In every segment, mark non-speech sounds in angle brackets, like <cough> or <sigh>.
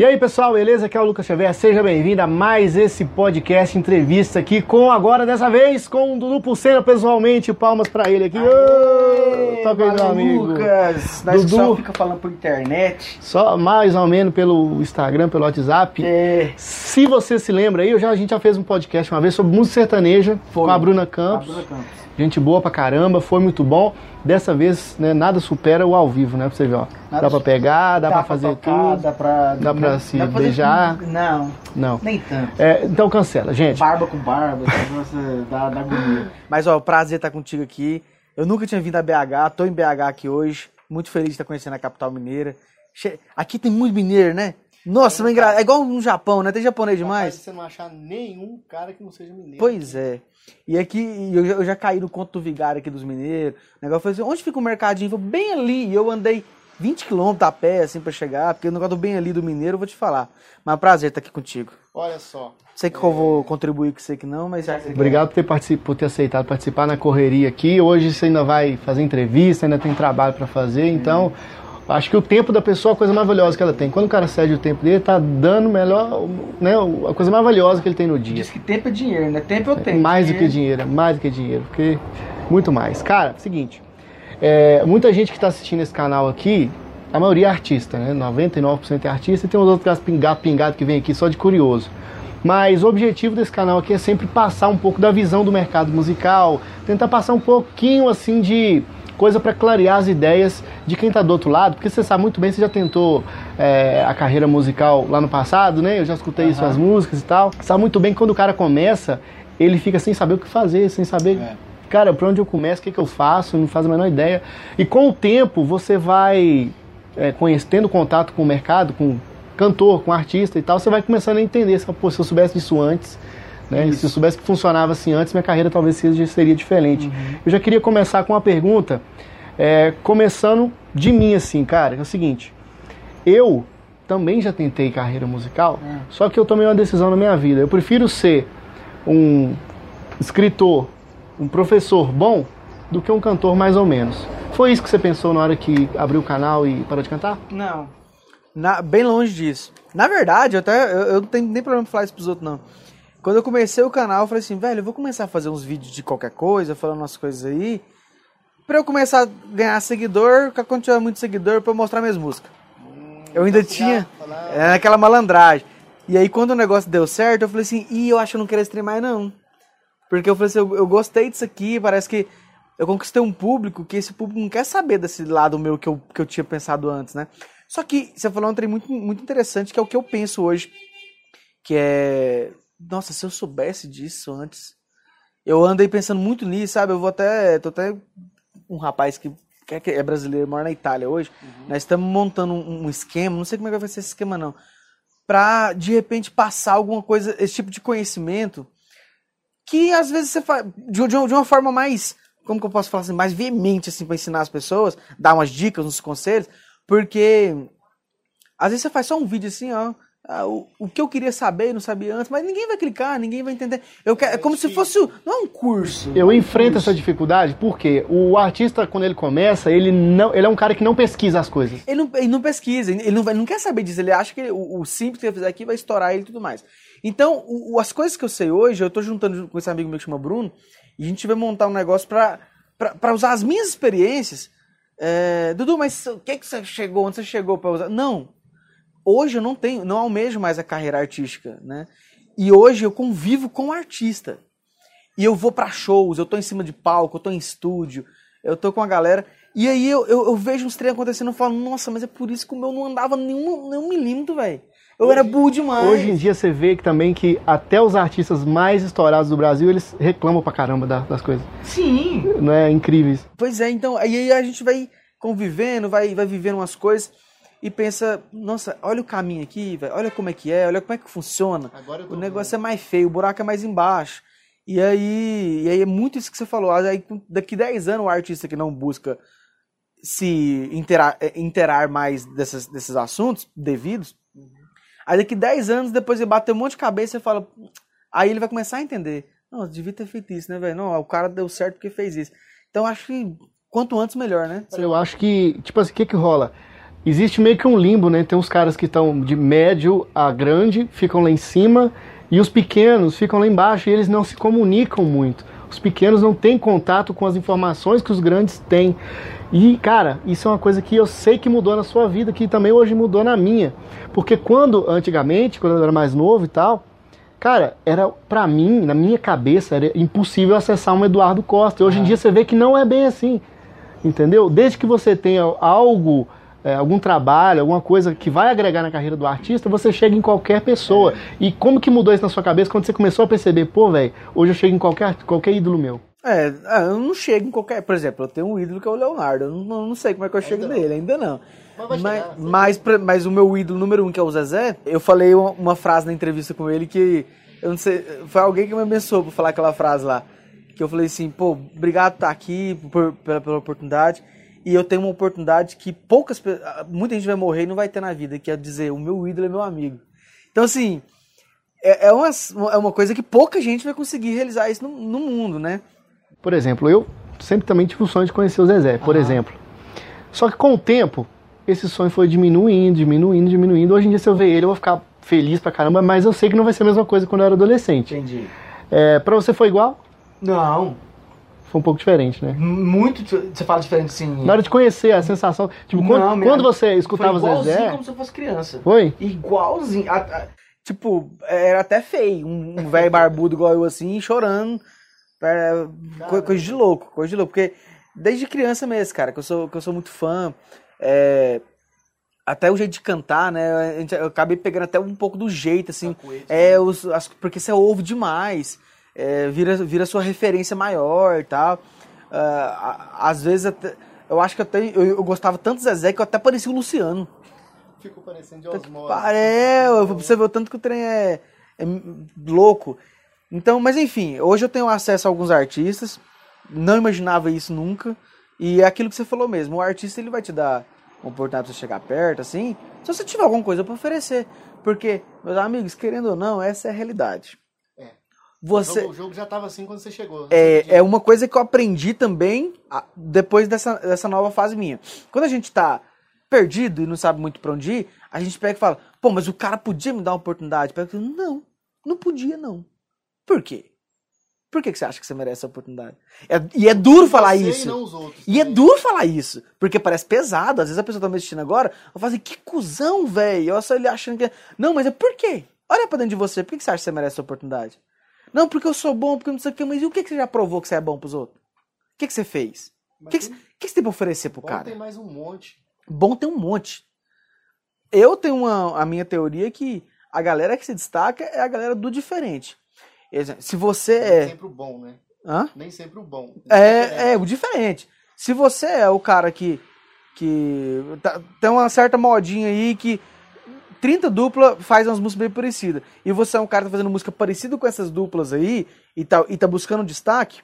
E aí, pessoal, beleza? Aqui é o Lucas Xavier. Seja bem-vindo a mais esse podcast entrevista aqui com agora dessa vez com o Dudu Pulseira pessoalmente. Palmas pra ele aqui. Ô, Toca aí, meu amigo. Lucas, nós Dudu. só fica falando por internet. Só mais ou menos pelo Instagram, pelo WhatsApp. É. Se você se lembra aí, eu já, a gente já fez um podcast uma vez sobre música sertaneja Foi. com a Bruna Campos. A Bruna Campos. Gente boa pra caramba, foi muito bom. Dessa vez, né, nada supera o ao vivo, né? Pra você ver, ó. Nada dá pra pegar, dá, pra fazer tocar, tudo. Dá pra, Dá pra se dá pra beijar. tudo. Não, Não. nem tanto. É, então cancela, gente. Barba com barba, dá, dá agonia. Mas, ó, prazer estar contigo aqui. Eu nunca tinha vindo a BH, tô em BH aqui hoje. Muito feliz de estar conhecendo a capital mineira. Che- Aqui tem muito mineiro, né? Nossa, é, engra... é igual no Japão, né? Tem japonês demais. você não achar nenhum cara que não seja mineiro. Pois é. E aqui, eu já, eu já caí no conto do vigário aqui dos mineiros. O negócio foi assim, onde fica o mercadinho? Falei, bem ali. E eu andei 20 quilômetros a pé, assim, pra chegar. Porque o negócio do bem ali do mineiro, eu vou te falar. Mas é um prazer estar aqui contigo. Olha só. Sei que eu vou contribuir com você que não, mas... Obrigado por ter, particip... por ter aceitado participar na correria aqui. Hoje você ainda vai fazer entrevista, ainda tem trabalho pra fazer, então acho que o tempo da pessoa é a coisa mais valiosa que ela tem. Quando o cara cede o tempo dele, tá dando melhor, né, a coisa mais valiosa que ele tem no dia. Diz que tempo é dinheiro, né? Tempo eu tenho. Mais do que dinheiro, mais do que dinheiro, porque muito mais. Cara, seguinte, é, muita gente que está assistindo esse canal aqui, a maioria é artista, né? 99% é artista e tem uns outros caras pingados pingado que vem aqui só de curioso. Mas o objetivo desse canal aqui é sempre passar um pouco da visão do mercado musical, tentar passar um pouquinho assim de coisa para clarear as ideias de quem está do outro lado, porque você sabe muito bem, você já tentou é, a carreira musical lá no passado, né? Eu já escutei suas músicas e tal. Sabe muito bem que quando o cara começa, ele fica sem saber o que fazer, sem saber, cara, por onde eu começo, o que, que eu faço, não faz a menor ideia. E com o tempo você vai é, contato com o mercado, com cantor, com artista e tal, você vai começando a entender, se, pô, se eu soubesse disso antes, né? Se eu soubesse que funcionava assim antes, minha carreira talvez seria diferente. Eu já queria começar com uma pergunta, é, começando de mim assim, cara, é o seguinte, eu também já tentei carreira musical, só que eu tomei uma decisão na minha vida. Eu prefiro ser um escritor, um professor bom, do que um cantor mais ou menos. Foi isso que você pensou na hora que abriu o canal e parou de cantar? Não. Na- bem longe disso. Na verdade, eu, até, eu, eu não tenho nem problema em falar isso pros outros, não. Quando eu comecei o canal, eu falei assim, velho, eu vou começar a fazer uns vídeos de qualquer coisa, falando umas coisas aí, pra eu começar a ganhar seguidor, quando tiver muito seguidor, pra eu mostrar minhas músicas. eu ainda tinha é, aquela malandragem. E aí, quando o negócio deu certo, eu falei assim, ih, eu acho que eu não quero streamar mais, não. Porque eu falei assim, eu, eu gostei disso aqui, parece que eu conquistei um público que esse público não quer saber desse lado meu que eu, que eu tinha pensado antes, né? Só que você falou um trem muito, muito interessante, que é o que eu penso hoje, que é... Nossa, se eu soubesse disso antes... Eu andei pensando muito nisso, sabe? Eu vou até... Tô até um rapaz que, que é brasileiro, mora na Itália hoje. Nós estamos montando um, um esquema, não sei como é que vai ser esse esquema, não. Pra, de repente, passar alguma coisa, esse tipo de conhecimento que às vezes você faz de, de uma- forma mais, como que eu posso falar assim, mais veemente assim para ensinar as pessoas, dar umas dicas, uns conselhos, porque às vezes você faz só um vídeo assim, ó, ah, o, o que eu queria saber e não sabia antes, mas ninguém vai clicar, ninguém vai entender. Eu quero, é como se fosse, não é um curso. Eu é um enfrento curso. essa dificuldade porque o artista, quando ele começa, ele não, ele é um cara que não pesquisa as coisas. Ele não, ele não pesquisa, ele não, vai- não quer saber disso, ele acha que ele- o, o simples que ele fizer aqui vai estourar ele e tudo mais. Então, o- o- as coisas que eu sei hoje, eu tô juntando com esse amigo meu que chama Bruno, e a gente vai montar um negócio pra, pra, pra usar as minhas experiências. É, Dudu, mas o que, que você chegou, onde você chegou pra usar? Não. Hoje eu não tenho, não almejo mais a carreira artística, né? E hoje eu convivo com o artista. E eu vou pra shows, eu tô em cima de palco, eu tô em estúdio, eu tô com a galera. E aí eu, eu, eu vejo uns trem acontecendo e falo, nossa, mas é por isso que o meu não andava nenhum, nenhum milímetro, velho. Eu era burro demais. Hoje em dia você vê que também que até os artistas mais estourados do Brasil, eles reclamam pra caramba da- das coisas. Sim. Não é incríveis. Pois é, então, aí a gente vai convivendo, vai, vai vivendo umas coisas e pensa, nossa, olha o caminho aqui, velho, olha como é que é, olha como é que funciona. O negócio é mais feio, o buraco é mais embaixo. E aí, e aí é muito isso que você falou. Aí, daqui 10 anos, o artista que não busca se interar, eh, interar mais dessas, desses assuntos devidos, aí daqui 10 anos, depois ele bate um monte de cabeça e fala. Aí ele vai começar a entender. Não, devia ter feito isso, né, velho? Não, o cara deu certo porque fez isso. Então acho que quanto antes melhor, né? Eu acho que, tipo assim, o que que rola? Existe meio que um limbo, né? Tem uns caras que estão de médio a grande, ficam lá em cima, e os pequenos ficam lá embaixo e eles não se comunicam muito. Os pequenos não têm contato com as informações que os grandes têm. E, cara, isso é uma coisa que eu sei que mudou na sua vida, que também hoje mudou na minha. Porque quando, antigamente, quando eu era mais novo e tal, cara, era pra mim, na minha cabeça, era impossível acessar um Eduardo Costa. E hoje em dia você vê que não é bem assim. Entendeu? Desde que você tenha algo é, algum trabalho, alguma coisa que vai agregar na carreira do artista, você chega em qualquer pessoa. É. E como que mudou isso na sua cabeça quando você começou a perceber, pô, velho, hoje eu chego em qualquer, qualquer ídolo meu? É, ah, eu não chego em qualquer. Por exemplo, eu tenho um ídolo que é o Leonardo. Eu não, não sei como é que eu chego ainda nele, não. ainda não. Mas, mas, mas, mas, o meu ídolo número um, que é o Zezé, eu falei uma, uma, frase na entrevista com ele que. Eu não sei. Foi alguém que me abençoou por falar aquela frase lá. Que eu falei assim, pô, obrigado por estar aqui, por, pela, pela oportunidade e eu tenho uma oportunidade que poucas muita gente vai morrer e não vai ter na vida, que é dizer o meu ídolo é meu amigo. Então assim, é, é, uma, é uma coisa que pouca gente vai conseguir realizar isso no, no mundo, né? Por exemplo, eu sempre também tive o sonho de conhecer o Zezé, por ah. exemplo. Só que com o tempo, esse sonho foi diminuindo, diminuindo, diminuindo. Hoje em dia, se eu ver ele, eu vou ficar feliz pra caramba, mas eu sei que não vai ser a mesma coisa quando eu era adolescente. Entendi. É, pra você foi igual? Não, foi um pouco diferente, né? Muito. Você fala diferente sim. Na hora de conhecer a sensação. Tipo, quando, não, quando você escutava foi igualzinho Zezé. como se eu fosse criança. Foi? Igualzinho. A, a, tipo, era até feio. Um, um <laughs> velho barbudo igual eu assim, chorando. É, coisa de louco, coisa de louco. Porque desde criança mesmo, cara, que eu sou, que eu sou muito fã. É, até o jeito de cantar, né? Eu acabei pegando até um pouco do jeito, assim. É, né? os, as, porque você ouve demais é, vira, vira sua referência maior e tal. Uh, às vezes, até, eu acho que até, eu, eu gostava tanto do Zezé que eu até parecia o Luciano. Ficou parecendo de osmose. É, você vê o tanto que o trem é, é louco. Então, mas enfim, hoje eu tenho acesso a alguns artistas, não imaginava isso nunca. E é aquilo que você falou mesmo, o artista ele vai te dar uma oportunidade pra você chegar perto, assim, se você tiver alguma coisa para oferecer. Porque, meus amigos, querendo ou não, essa é a realidade. Você... O jogo já estava assim quando você chegou. É, é uma coisa que eu aprendi também depois dessa, dessa nova fase minha. Quando a gente tá perdido e não sabe muito pra onde ir, a gente pega e fala, pô, mas o cara podia me dar uma oportunidade. Pega não, não podia não. Por quê? Por que, que você acha que você merece essa oportunidade? É, e é duro falar isso. E, outros, e é duro falar isso. Porque parece pesado. Às vezes a pessoa tá me assistindo agora, eu falo assim, que cuzão, velho. Olha só ele achando que. É- não, mas é por quê? Olha pra dentro de você. Por que, que você acha que você merece essa oportunidade? Não, porque eu sou bom, porque não sei o que, mas e o que, que você já provou que você é bom pros outros? O que, que você fez? O que, que, que, você tem pra oferecer pro bom cara? tem mais um monte. Bom tem um monte. Eu tenho uma, a minha teoria que a galera que se destaca é a galera do diferente. Se você Nem é. Nem sempre o bom, né? Hã? Nem sempre o bom. É, é, o diferente. Se você é o cara que. que tá, tem uma certa modinha aí que 30 dupla faz umas músicas bem parecidas. E você é um cara que tá fazendo música parecida com essas duplas aí e tá, e tá buscando destaque.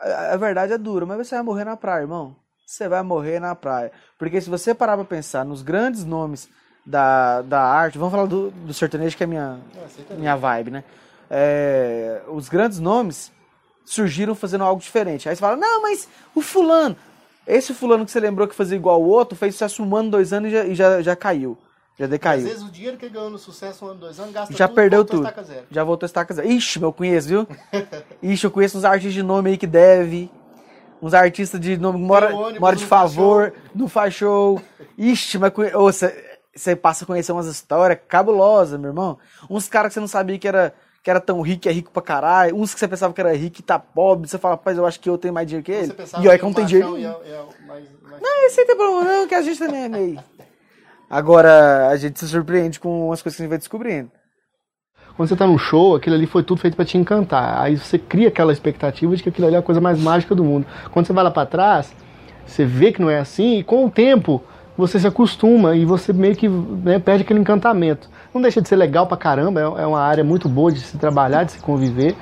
A, a verdade é dura, mas você vai morrer na praia, irmão. Você vai morrer na praia. Porque se você parar pra pensar nos grandes nomes da, da arte, vamos falar do, do sertanejo que é minha, é, minha vibe, né? É, os grandes nomes surgiram fazendo algo diferente. Aí você fala, não, mas o fulano, esse fulano que você lembrou que fazia igual o outro, fez sucesso um ano, dois anos e já, e já, já caiu. Já decaiu. Às vezes o dinheiro que ele ganhou no sucesso um ano, dois anos, gasta Já tudo, perdeu tudo. Já voltou a estaca zero. Ixi, eu conheço, viu? <laughs> Ixi, eu conheço uns artistas de nome aí que deve. Uns artistas de nome que mora, mora de favor, não faz show. Ixi, mas você passa a conhecer umas histórias cabulosas, meu irmão. Uns caras que você não sabia que era, que era tão rico, é rico pra caralho. Uns que você pensava que era rico e tá pobre. Você fala, rapaz, eu acho que eu tenho mais dinheiro que ele. E olha que não tem dinheiro. Mais, mais... Não, esse aí tem problema não, que a gente também é meio. <laughs> Agora, a gente se surpreende com as coisas que a gente vai descobrindo. Quando você está num show, aquilo ali foi tudo feito para te encantar. Aí você cria aquela expectativa de que aquilo ali é a coisa mais mágica do mundo. Quando você vai lá para trás, você vê que não é assim, e com o tempo você se acostuma e você meio que né, perde aquele encantamento. Não deixa de ser legal pra caramba, é, é uma área muito boa de se trabalhar, de se conviver,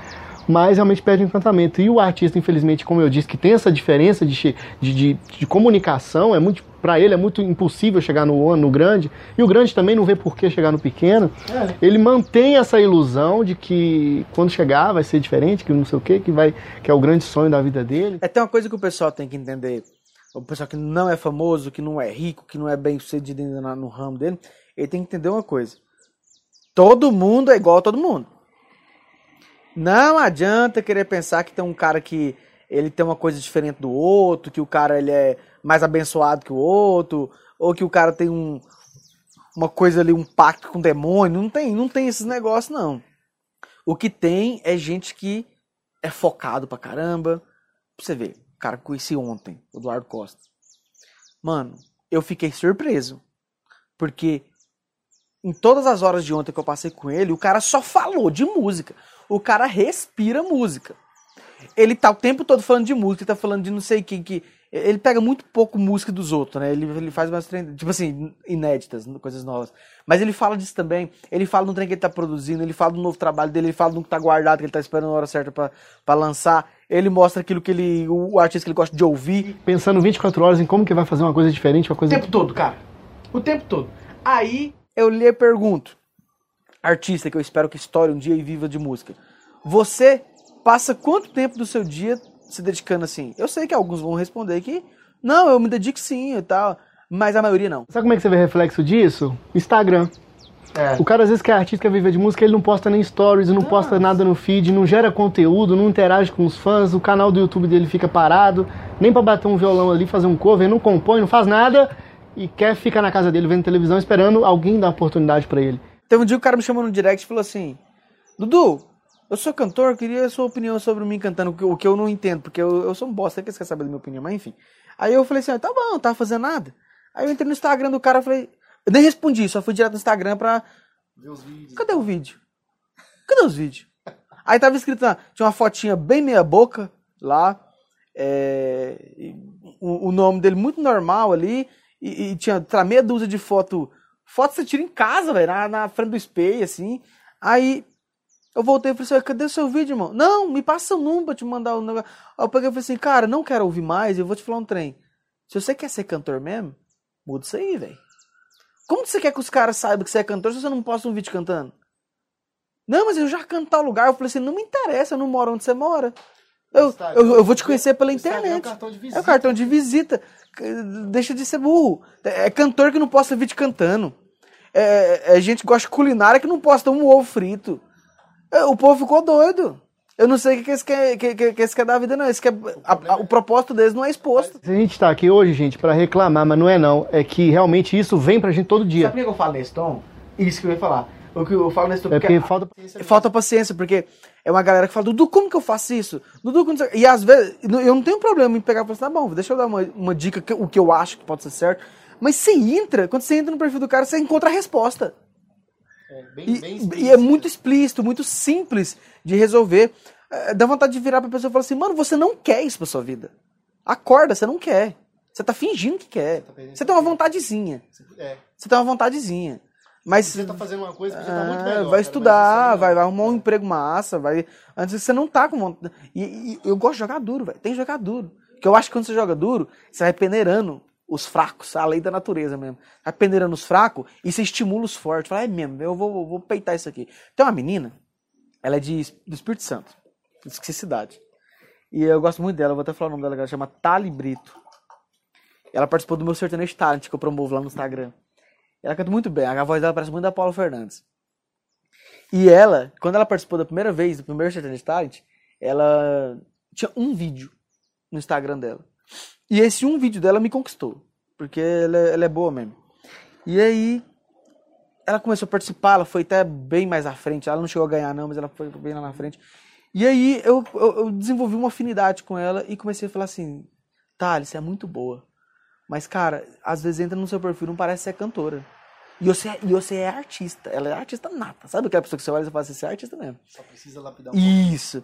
mas realmente perde o encantamento. E o artista, infelizmente, como eu disse, que tem essa diferença de, de, de, de comunicação, é muito para ele é muito impossível chegar no, no grande, e o grande também não vê por que chegar no pequeno. É. Ele mantém essa ilusão de que quando chegar vai ser diferente, que não sei o quê, que vai que é o grande sonho da vida dele. É tem uma coisa que o pessoal tem que entender o pessoal que não é famoso, que não é rico, que não é bem sucedido ainda no ramo dele, ele tem que entender uma coisa. Todo mundo é igual a todo mundo. Não adianta querer pensar que tem um cara que ele tem uma coisa diferente do outro, que o cara ele é mais abençoado que o outro, ou que o cara tem um, uma coisa ali, um pacto com o demônio. Não tem, não tem esses negócios, não. O que tem é gente que é focado pra caramba. Pra você ver, o cara que conheci ontem, o Eduardo Costa. Mano, eu fiquei surpreso. Porque em todas as horas de ontem que eu passei com ele, o cara só falou de música. O cara respira música. Ele tá o tempo todo falando de música, tá falando de não sei o que, que. Ele pega muito pouco música dos outros, né? Ele, ele faz umas trem, tipo assim, inéditas, coisas novas. Mas ele fala disso também. Ele fala do trem que ele tá produzindo, ele fala do novo trabalho dele, ele fala do que tá guardado, que ele tá esperando a hora certa para lançar. Ele mostra aquilo que ele. o artista que ele gosta de ouvir. Pensando 24 horas em como que vai fazer uma coisa diferente, uma coisa. O tempo todo, cara. O tempo todo. Aí eu lhe pergunto, artista que eu espero que estoure um dia e viva de música. Você passa quanto tempo do seu dia se dedicando assim? Eu sei que alguns vão responder que não, eu me dedico sim e tal, mas a maioria não. Sabe como é que você vê reflexo disso? Instagram. É. O cara às vezes que é artista, quer viver de música, ele não posta nem stories, não posta nada no feed, não gera conteúdo, não interage com os fãs, o canal do YouTube dele fica parado, nem para bater um violão ali, fazer um cover, não compõe, não faz nada e quer ficar na casa dele vendo televisão esperando alguém dar oportunidade para ele. Teve um dia o cara me chamou no direct e falou assim: Dudu, eu sou cantor, queria a sua opinião sobre mim cantando, o que eu não entendo, porque eu, eu sou um bosta, que você quer saber da minha opinião, mas enfim. Aí eu falei assim: ah, tá bom, não tava fazendo nada. Aí eu entrei no Instagram do cara, falei, eu nem respondi, só fui direto no Instagram pra. Ver os vídeos. Cadê o vídeo? Cadê os vídeos? Aí tava escrito lá, tinha uma fotinha bem meia boca lá, é, o, o, nome dele muito normal ali, e, e tinha tá, meia dúzia de foto. Foto você tira em casa, velho, na, na frente do espelho, assim. Aí eu voltei e falei assim, cadê o seu vídeo, irmão? Não, me passa o número pra te mandar o um negócio. Aí eu peguei e falei assim, cara, não quero ouvir mais, eu vou te falar um trem. Se você quer ser cantor mesmo, muda isso aí, velho. Como você quer que os caras saibam que você é cantor se você não posta um vídeo cantando? Não, mas eu já canto tal lugar. Eu falei assim, não me interessa, eu não moro onde você mora. Eu, eu, eu vou te conhecer pela internet. É o cartão de visita. É o cartão de visita deixa de ser burro. É cantor que não posta vídeo cantando. É, é gente que gosta de culinária que não posta um ovo frito. É, o povo ficou doido. Eu não sei o que esse quer, que, que, que esse quer da vida, não. Esse quer, a, a, o propósito deles não é exposto. A gente está aqui hoje, gente, para reclamar, mas não é não. É que realmente isso vem pra gente todo dia. Sabe por que eu falo nesse tom? Isso que eu ia falar. O que eu falo nesse tom. É porque, porque falta paciência. Falta paciência, porque é uma galera que fala, Dudu, como que eu faço isso? Dudu, como E às vezes, eu não tenho problema em pegar e falar assim, tá bom, deixa eu dar uma, uma dica, que, o que eu acho que pode ser certo. Mas você entra, quando você entra no perfil do cara, você encontra a resposta. É, bem, e, bem e, é muito explícito, muito simples de resolver. É, dá vontade de virar pra pessoa e falar assim, mano, você não quer isso pra sua vida. Acorda, você não quer. Você tá fingindo que quer. Você tem uma vontadezinha. É. Você tem uma vontadezinha. Mas você tá fazendo uma coisa que já tá muito ah, melhor. Vai estudar, vai, vai, arrumar um emprego massa, vai. Antes você não tá com vontade. E, e eu gosto de jogar duro, velho. Tem que jogar duro. Porque eu acho que quando você joga duro, você vai peneirando os fracos, a lei da natureza mesmo. Vai peneirando os fracos e você estimula os fortes. Fala, é mesmo, eu vou, vou peitar isso aqui. Tem uma menina, ela é de, do Espírito Santo. Esqueci cidade. E eu gosto muito dela, vou até falar o nome dela, ela chama Tali Brito. Ela participou do meu sertanejo talent que eu promovo lá no Instagram. Ela canta muito bem, a voz dela parece muito da Paula Fernandes. E ela, quando ela participou da primeira vez, do primeiro Sertanejo Talent, ela tinha um vídeo no Instagram dela. E esse um vídeo dela me conquistou, porque ela, é, ela é boa mesmo. E aí, ela começou a participar, ela foi até bem mais à frente. Ela não chegou a ganhar, não, mas ela foi bem lá na frente. E aí, eu, eu, eu desenvolvi uma afinidade com ela e comecei a falar assim: Thales, você é muito boa. Mas, cara, às vezes entra no seu perfil não parece ser cantora. E você, é, e você é artista. Ela é artista nata. Sabe aquela pessoa que você olha e fala assim, você é artista mesmo. Só precisa lapidar um Isso.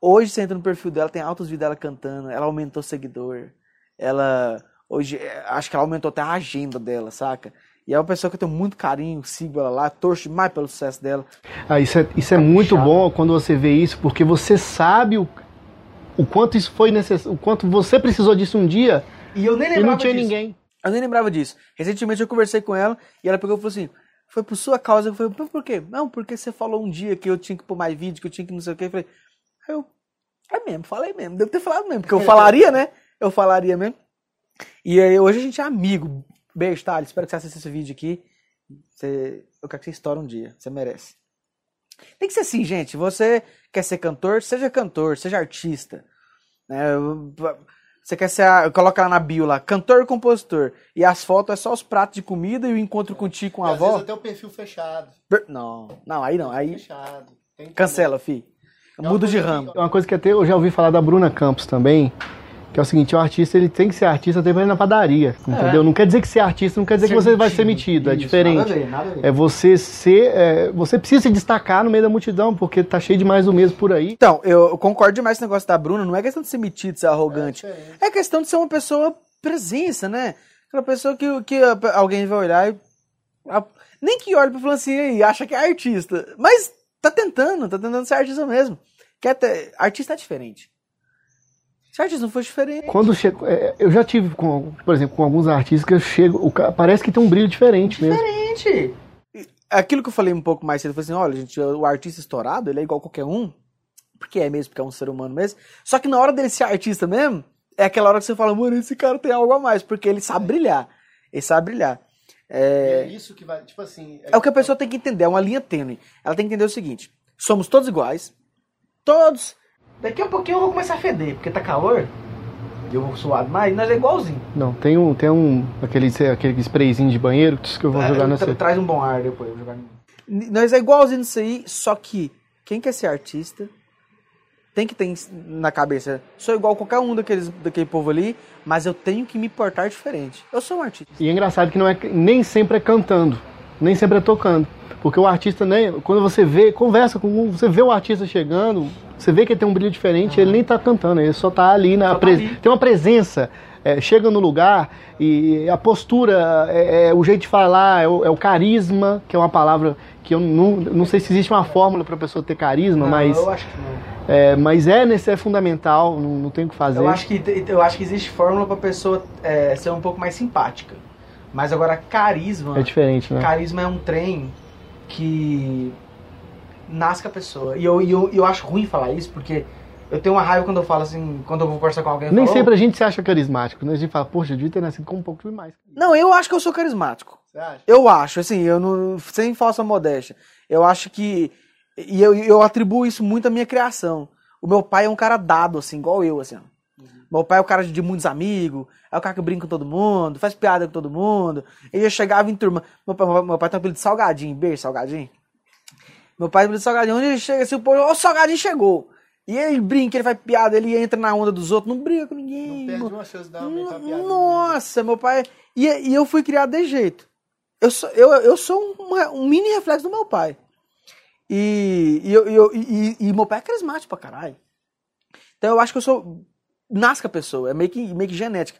Hoje você entra no perfil dela, tem altos vídeos dela cantando, ela aumentou seguidor. Ela. Hoje, é, acho que ela aumentou até a agenda dela, saca? E é uma pessoa que eu tenho muito carinho, sigo ela lá, torço mais pelo sucesso dela. Ah, isso é, isso é muito bom quando você vê isso, porque você sabe o, o quanto isso foi necessário, o quanto você precisou disso um dia e eu nem lembrava e não tinha disso. ninguém. Eu nem lembrava disso. Recentemente eu conversei com ela e ela pegou e falou assim: foi por sua causa. Eu falei, por quê? Não, porque você falou um dia que eu tinha que pôr mais vídeo, que eu tinha que não sei o quê. Eu falei, eu, é mesmo, falei mesmo. Devo ter falado mesmo, porque eu falaria, né? Eu falaria mesmo. E aí, hoje a gente é amigo. Beijo, Thales. Espero que você assista esse vídeo aqui. Você... Eu quero que você estoure um dia. Você merece. Tem que ser assim, gente. Você quer ser cantor? Seja cantor, seja artista. Né? Você quer ser. Coloca lá na bio lá, cantor e compositor. E as fotos é só os pratos de comida e o encontro contigo com a Às avó. vezes até o perfil fechado. Não, não, aí não. Aí Fechado. Cancela, fi. É Muda de ramo. que- Uma coisa que até eu já ouvi falar da Bruna Campos também, que é o seguinte, o artista ele tem que ser artista até pra ir na padaria, entendeu? Não quer dizer que ser artista não quer dizer que você vai ser metido, é Isso, diferente. Nada a ver, nada a ver. É você ser, é, você precisa se destacar no meio da multidão, porque tá cheio de mais do mesmo por aí. Então, eu concordo demais com esse negócio da Bruna. Não é questão de ser metido, ser arrogante. É, questão de ser uma pessoa presença, né? Aquela pessoa que, que alguém vai olhar e. a- nem que olhe pra falar assim e acha que é artista. Mas tá tentando, tá tentando ser artista mesmo. Quer ter, artista é diferente. Se artista não for diferente. Quando chego, é, eu já tive, com, por exemplo, com alguns artistas que eu chego, cara, parece que tem um brilho diferente mesmo. Diferente. Aquilo que eu falei um pouco mais cedo, eu falei assim, olha, gente, o artista estourado, ele é igual qualquer um, porque é mesmo, porque é um ser humano mesmo. Só que na hora dele ser artista mesmo, é aquela hora que você fala, mano, esse cara tem algo a mais, porque ele sabe brilhar. Ele sabe brilhar. É, isso que vai, tipo assim. é o que a pessoa tem que entender, é uma linha tênue. Ela tem que entender o seguinte: somos todos iguais, todos. Daqui a pouquinho eu vou começar a feder, porque tá calor, e eu vou suado mais, nós é igualzinho. Não, tem um, tem um, aquele, aquele sprayzinho de banheiro que eu vou jogar É, nessa. tra- Traz um bom ar depois, eu vou jogar Nós é igualzinho nisso aí, só que quem quer ser artista tem que ter na cabeça, sou igual a qualquer um daqueles, daquele povo ali, mas eu tenho que me portar diferente. Eu sou um artista. E é engraçado que não é, nem sempre é cantando, nem sempre é tocando. Porque o artista, né, quando você vê, conversa com um, você vê o artista chegando, você vê que ele tem um brilho diferente, ele nem tá cantando, ele só tá ali na tá pres- ali. tem uma presença, é, chega no lugar e a postura, é, é o jeito de falar, é o, é o carisma, que é uma palavra que eu não, não sei se existe uma fórmula para pessoa ter carisma, Não, mas eu acho que não. é, mas é nesse é fundamental, não, não tem o que fazer. Eu acho que, eu acho que existe fórmula pra pessoa é, ser um pouco mais simpática. Mas agora, carisma. É diferente, né? Carisma é um trem que nasce com a pessoa. E eu, e eu, eu acho ruim falar isso, porque eu tenho uma raiva quando eu falo assim, quando eu vou conversar com alguém. Nem falo, sempre a gente se acha carismático, né? A gente fala, poxa, eu devia ter nascido com um pouco mais. Não, eu acho que eu sou carismático. Você acha? Eu acho, assim, eu não, sem falsa modéstia. Eu acho que. E eu, eu atribuo isso muito à minha criação. O meu pai é um cara dado, assim, igual eu, assim. ó. Meu pai é o cara de muitos amigos, é o cara que brinca com todo mundo, faz piada com todo mundo. Ele já chegava em turma. Meu pai, meu pai tem um apelido de salgadinho, beijo, salgadinho. Meu pai de salgadinho, onde ele chega assim, o povo, ó, o salgadinho chegou. E ele brinca, ele faz piada, ele entra na onda dos outros, não briga com ninguém. Não perde uma chance de dar uma piada. né? nossa, meu pai. E, e eu fui criado desse jeito. Eu sou, eu, eu sou um, um mini reflexo do meu pai. E, e, eu, e e- e meu pai é carismático pra caralho. Então eu acho que eu sou. Nasce com a pessoa, é meio que, meio que genética.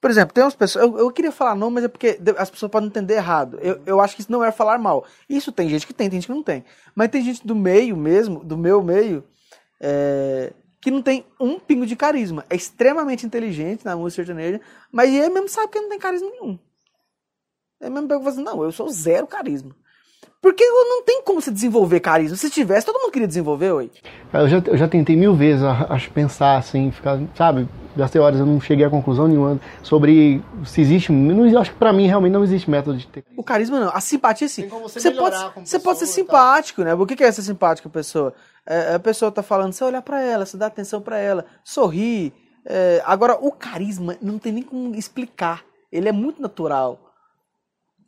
Por exemplo, tem umas pessoas. Eu, eu queria falar não, mas é porque as pessoas podem entender errado. Eu, eu acho que isso não é falar mal. Isso tem gente que tem, tem gente que não tem. Mas tem gente do meio mesmo, do meu meio, é, que não tem um pingo de carisma. É extremamente inteligente na música sertaneja, mas ele mesmo sabe que não tem carisma nenhum. Ele mesmo pega e fala assim, não, eu sou zero carisma. Porque eu não tem como você desenvolver carisma. Se tivesse, todo mundo queria desenvolver, oi. Eu já, eu já tentei mil vezes, acho, pensar assim, ficar, sabe? Gastei horas, eu não cheguei a conclusão nenhuma sobre se existe. Não, acho que pra mim realmente não existe método de ter. O carisma não. A simpatia, sim. Você Você pode, como você pode ser simpático, né? O que que é ser simpático, pessoa? É, a pessoa tá falando, você olhar pra ela, você dá atenção pra ela, sorrir. É, agora, o carisma não tem nem como explicar. Ele é muito natural.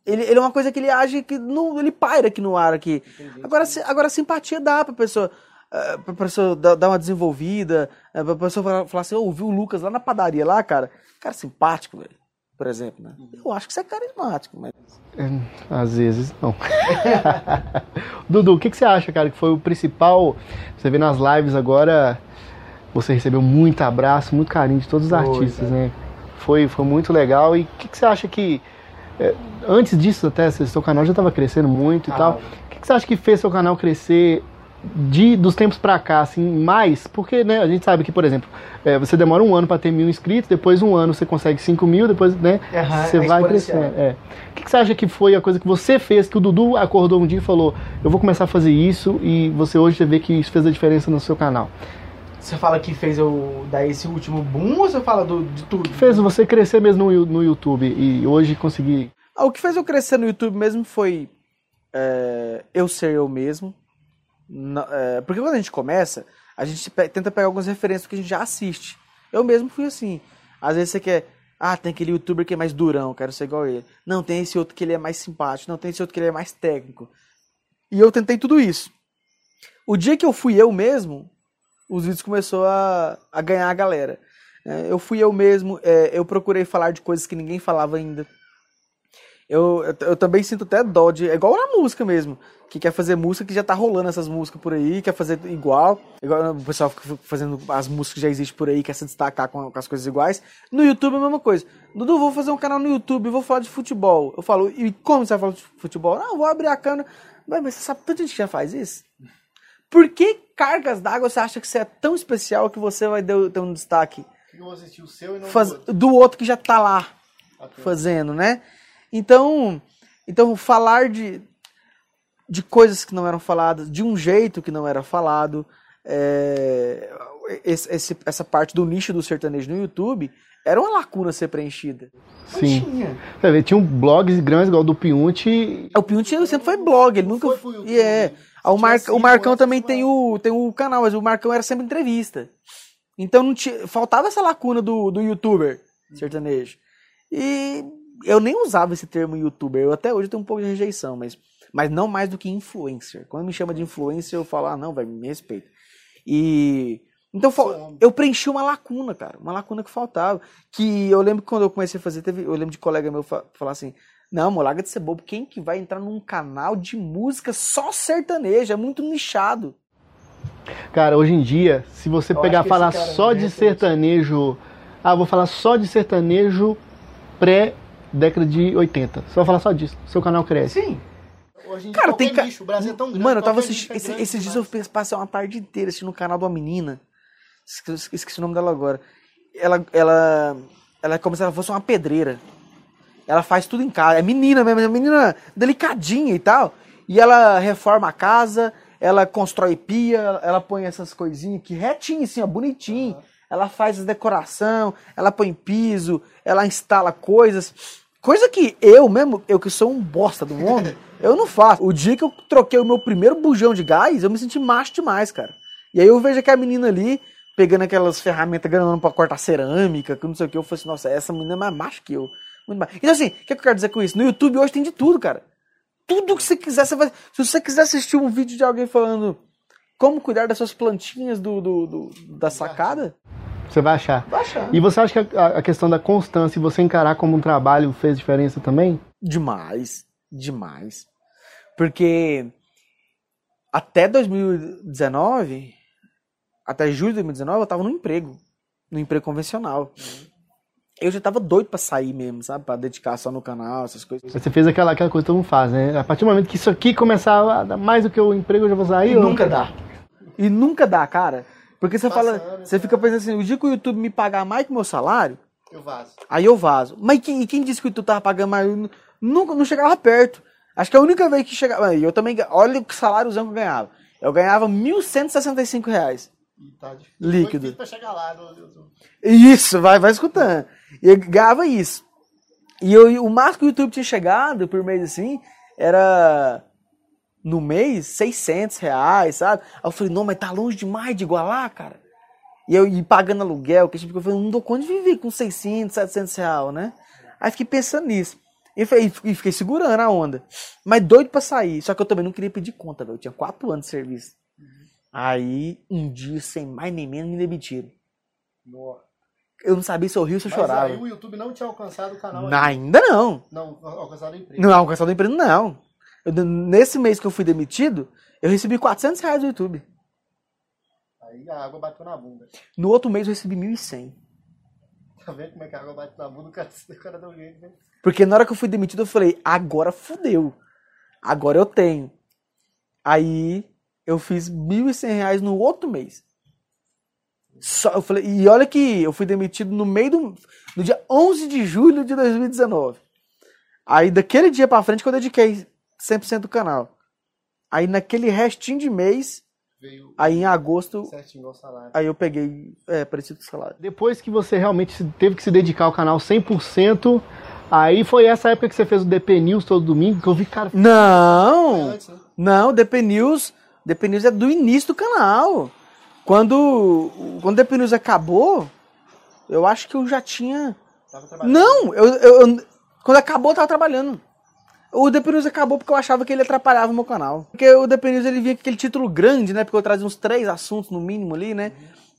Ele, ele é uma coisa que ele age, que não, ele paira aqui no ar aqui. Agora, se- agora simpatia dá pra pessoa, eh, pra pessoa dar, dar uma desenvolvida, eh, pra pessoa falar, falar assim, eu vi o Lucas lá na padaria lá, cara. Cara simpático, velho. Por exemplo, né? Eu acho que você é carismático, mas. É, às vezes não. <laughs> Dudu, o que, que você acha, cara, que foi o principal? Você vê nas lives agora, você recebeu muito abraço, muito carinho de todos os Foi, artistas, cara. né? Foi, foi muito legal. E o que, que você acha que. É, antes disso, até, seu canal já estava crescendo muito e Ah. tal. O que, que você acha que fez seu canal crescer de, dos tempos pra cá, assim, mais? Porque, né, a gente sabe que, por exemplo, é, você demora um ano pra ter mil inscritos, depois um ano você consegue cinco mil, depois, né, Aham, você é vai crescendo. É. O que, que você acha que foi a coisa que você fez, que o Dudu acordou um dia e falou, eu vou começar a fazer isso, e você hoje vê que isso fez a diferença no seu canal? Você fala que fez o, daí esse último boom ou você fala do, de tudo? Que fez você crescer mesmo no, no YouTube e hoje conseguir. Ah, O que fez eu crescer no YouTube mesmo foi é, eu ser eu mesmo. Na- é, porque quando a gente começa, a gente pe- tenta pegar algumas referências que a gente já assiste. Eu mesmo fui assim. Às vezes você quer. Ah, tem aquele youtuber que é mais durão, quero ser igual a ele. Não, tem esse outro que ele é mais simpático. Não, tem esse outro que ele é mais técnico. E eu tentei tudo isso. O dia que eu fui eu mesmo, os vídeos começou a, a ganhar a galera. É, eu fui eu mesmo, é, eu procurei falar de coisas que ninguém falava ainda. Eu, eu, eu também sinto até dó de. É igual na música mesmo. Que quer fazer música que já tá rolando essas músicas por aí, quer fazer igual. Igual o pessoal fica fazendo as músicas que já existem por aí, quer se destacar com, com as coisas iguais. No YouTube é a mesma coisa. Dudu, vou fazer um canal no YouTube, vou falar de futebol. Eu falo, e como você vai falar de futebol? Não, vou abrir a câmera. Mas, mas você sabe tanta gente que já faz isso? Por que cargas d'água você acha que você é tão especial que você vai ter um destaque Eu assisti o seu e não faz- do outro que já tá lá fazendo, né? Então, então falar de, de coisas que não eram faladas, de um jeito que não era falado, é, esse- esse- essa parte do nicho do sertanejo no YouTube era uma lacuna a ser preenchida. Sim. tinha. Você vê, tinha um blogs grandes igual o do Piunte. O Pinho sempre foi blog, ele nunca foi YouTube. E é. Ah, O, Mar, cinco o Marcão também mas- tem o, tem o canal, mas o Marcão era sempre entrevista. Então não tinha, faltava essa lacuna do, do youtuber sertanejo. E eu nem usava esse termo youtuber, eu até hoje tenho um pouco de rejeição, mas, mas não mais do que influencer. Quando me chama de influencer, eu falo, ah, não, velho, me respeita. E. Então eu preenchi uma lacuna, cara, uma lacuna que faltava. Que eu lembro que quando eu comecei a fazer, teve, eu lembro de colega meu fa- falar assim: não, amor, larga de ser bobo. Quem que vai entrar num canal de música só sertaneja? É muito nichado. Cara, hoje em dia, se você Eu pegar falar só de sertanejo. Ah, vou falar só de sertanejo pré-década de 80. Você vai falar só disso. Seu canal cresce. Sim. Hoje em Cara, tem ca- o Brasil é tão grande. Mano, eu tava assistindo. é Esse, esses dias eu passei uma tarde inteira assistindo o canal de uma menina. Esqueci, esqueci o nome dela agora. Ela, ela, ela é como se ela fosse uma pedreira. Ela faz tudo em casa. É menina mesmo, é menina delicadinha e tal. E ela reforma a casa, ela constrói pia, ela põe essas coisinhas aqui retinho, assim, ó, bonitinho. Ela faz a decoração, ela põe piso, ela instala coisas. Coisa que eu mesmo, eu que sou um bosta do mundo, <laughs> eu não faço. O dia que eu troquei o meu primeiro bujão de gás, eu me senti macho demais, cara. E aí eu vejo aquela menina ali, pegando aquelas ferramentas grandonas pra cortar cerâmica, que não sei o que, eu falei assim, nossa, essa menina é mais macho que eu. Muito mais. Então assim, o que, que eu quero dizer com isso? No YouTube hoje tem de tudo, cara. Tudo que você quiser, você vai. Se você quiser assistir um vídeo de alguém falando como cuidar das suas plantinhas do, do- do- da sacada, Você vai achar. vai achar. E você acha que a, a questão da constância e você encarar como um trabalho fez diferença também? Demais, demais. Porque até 2019, até julho de 2019, eu tava no emprego, no emprego convencional. Eu já tava doido pra sair mesmo, sabe? Pra dedicar só no canal, essas coisas. Você fez aquela, aquela coisa que todo mundo faz, né? A partir do momento que isso aqui começava a dar mais do que o emprego, eu já vou sair. E eu- nunca dá. E nunca dá, cara. Porque você Passa fala, anos, você fica pensando assim, o dia que o YouTube me pagar mais que o meu salário, Eu vazo. Aí eu vazo. Mas quem, e quem disse que tu tava pagando mais? Nunca, não chegava perto. Acho que a única vez que chegava. Eu também. Olha o saláriozão que eu ganhava. Eu ganhava 1.165 reais. E tá difícil. Líquido. Lá. Isso, vai, vai escutando. E eu ganhava isso. E eu, o máximo que o YouTube tinha chegado por mês assim era. No mês, 600 reais, sabe? Aí eu falei, não, mas tá longe demais de igualar, cara. E eu e pagando aluguel, que tipo, eu falei, não dou conta de viver com 600, 700 reais, né? Aí fiquei pensando nisso. E falei- e fiquei segurando a onda. Mas doido pra sair. Só que eu também não queria pedir conta, velho. Eu tinha 4 anos de serviço. Aí, um dia, sem mais nem menos, me demitiram. Eu não sabia se eu ria ou se eu chorava. o YouTube não tinha alcançado o canal. Não, ainda não. Não, alcançado o emprego. Não, alcançado do emprego, não. Eu- nesse mês que eu fui demitido, eu recebi 400 reais do YouTube. Aí a água bateu na bunda. No outro mês eu recebi 1.100. Tá vendo como é que a água bate na bunda? O cara, <laughs> o cara jeito, né? Porque na hora que eu fui demitido, eu falei, agora fudeu. Agora eu tenho. Aí eu fiz 1.100 reais no outro mês. Só, eu falei, e olha que eu fui demitido no meio do. no dia 11 de julho de 2019. Aí daquele dia pra frente que eu dediquei 100% do canal. Aí naquele restinho de mês Veio Aí em agosto, certinho ao salário. aí eu peguei, é, parecido com o salário. Depois que você realmente teve que se dedicar ao canal 100%, aí foi essa época que você fez o DP News todo domingo, que eu vi, cara... Não! né? Não, DP News, DP News é do início do canal. Quando, quando o News acabou, eu acho que eu já tinha. Tava trabalhando. Não, eu, eu- eu- quando acabou eu tava trabalhando. O News acabou porque eu achava que ele atrapalhava o meu canal. Porque o News ele vinha com aquele título grande, né? Porque eu trazia uns três assuntos no mínimo ali, né?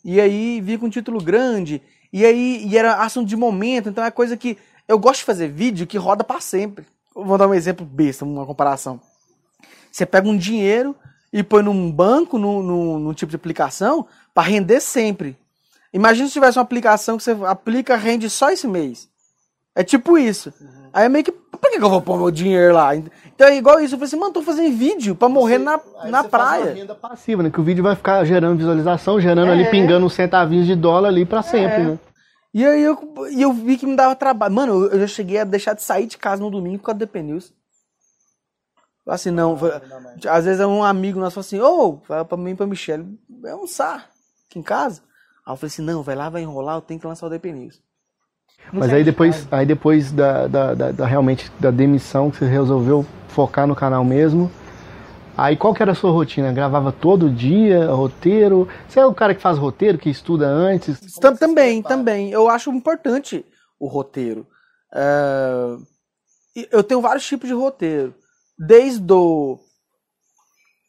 E aí vinha com um título grande. E aí e era assunto de momento, então é coisa que. Eu gosto de fazer vídeo que roda pra sempre. Eu Vou dar um exemplo besta, uma comparação. Você pega um dinheiro e põe num banco, num, num, num tipo de aplicação, para render sempre. Imagina se tivesse uma aplicação que você aplica rende só esse mês. É tipo isso. Aí é meio que. Por que, eu vou pôr meu dinheiro lá? Então é igual isso. Eu falei assim, mano, tô fazendo vídeo pra morrer na, Aí na você faz uma praia. renda passiva, né? Que o vídeo vai ficar gerando visualização, gerando ali, É. pingando uns centavinhos de dólar ali pra sempre, É. né? E aí eu, eu vi que me dava trabalho. Mano, eu, já cheguei a deixar de sair de casa no domingo por causa do DP News. Assim, não. foi- às vezes um amigo nosso fala assim, ô, fala pra mim e pra Michelle, é um sar aqui em casa. Aí eu falei assim, não, vai lá, vai enrolar, eu tenho que lançar o DP News. Não Mas aí de depois, aí depois da, da, da- da- realmente da demissão, que você resolveu focar no canal mesmo. Aí qual que era a sua rotina? Gravava todo dia, roteiro? Você é o cara que faz roteiro, que estuda antes? Tam- também, também. Eu acho importante o roteiro. É, e Eu tenho vários tipos de roteiro. Desde o,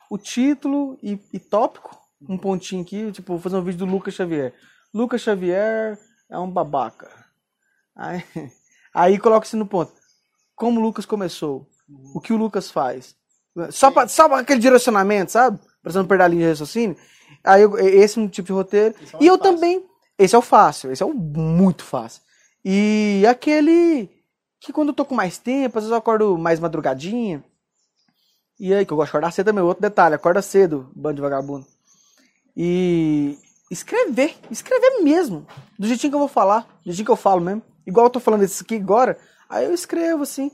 o título e, e tópico. Um pontinho aqui, tipo, vou fazer um vídeo do Lucas Xavier. Lucas Xavier é um babaca. Aí, <laughs> aí coloca assim no ponto. Como o Lucas começou? O que o Lucas faz? Só pra, só pra aquele direcionamento, sabe? Pra você não perder a linha de raciocínio. Aí eu- esse é um tipo de roteiro. É e eu fácil. também. Esse é o fácil, esse é o muito fácil. E aquele que quando eu tô com mais tempo, às vezes eu acordo mais madrugadinha. E aí, que eu gosto de acordar cedo também, outro detalhe, acorda cedo, bando de vagabundo. E escrever, escrever mesmo, do jeitinho que eu vou falar, do jeitinho que eu falo mesmo. Igual eu tô falando isso aqui agora, aí eu escrevo assim,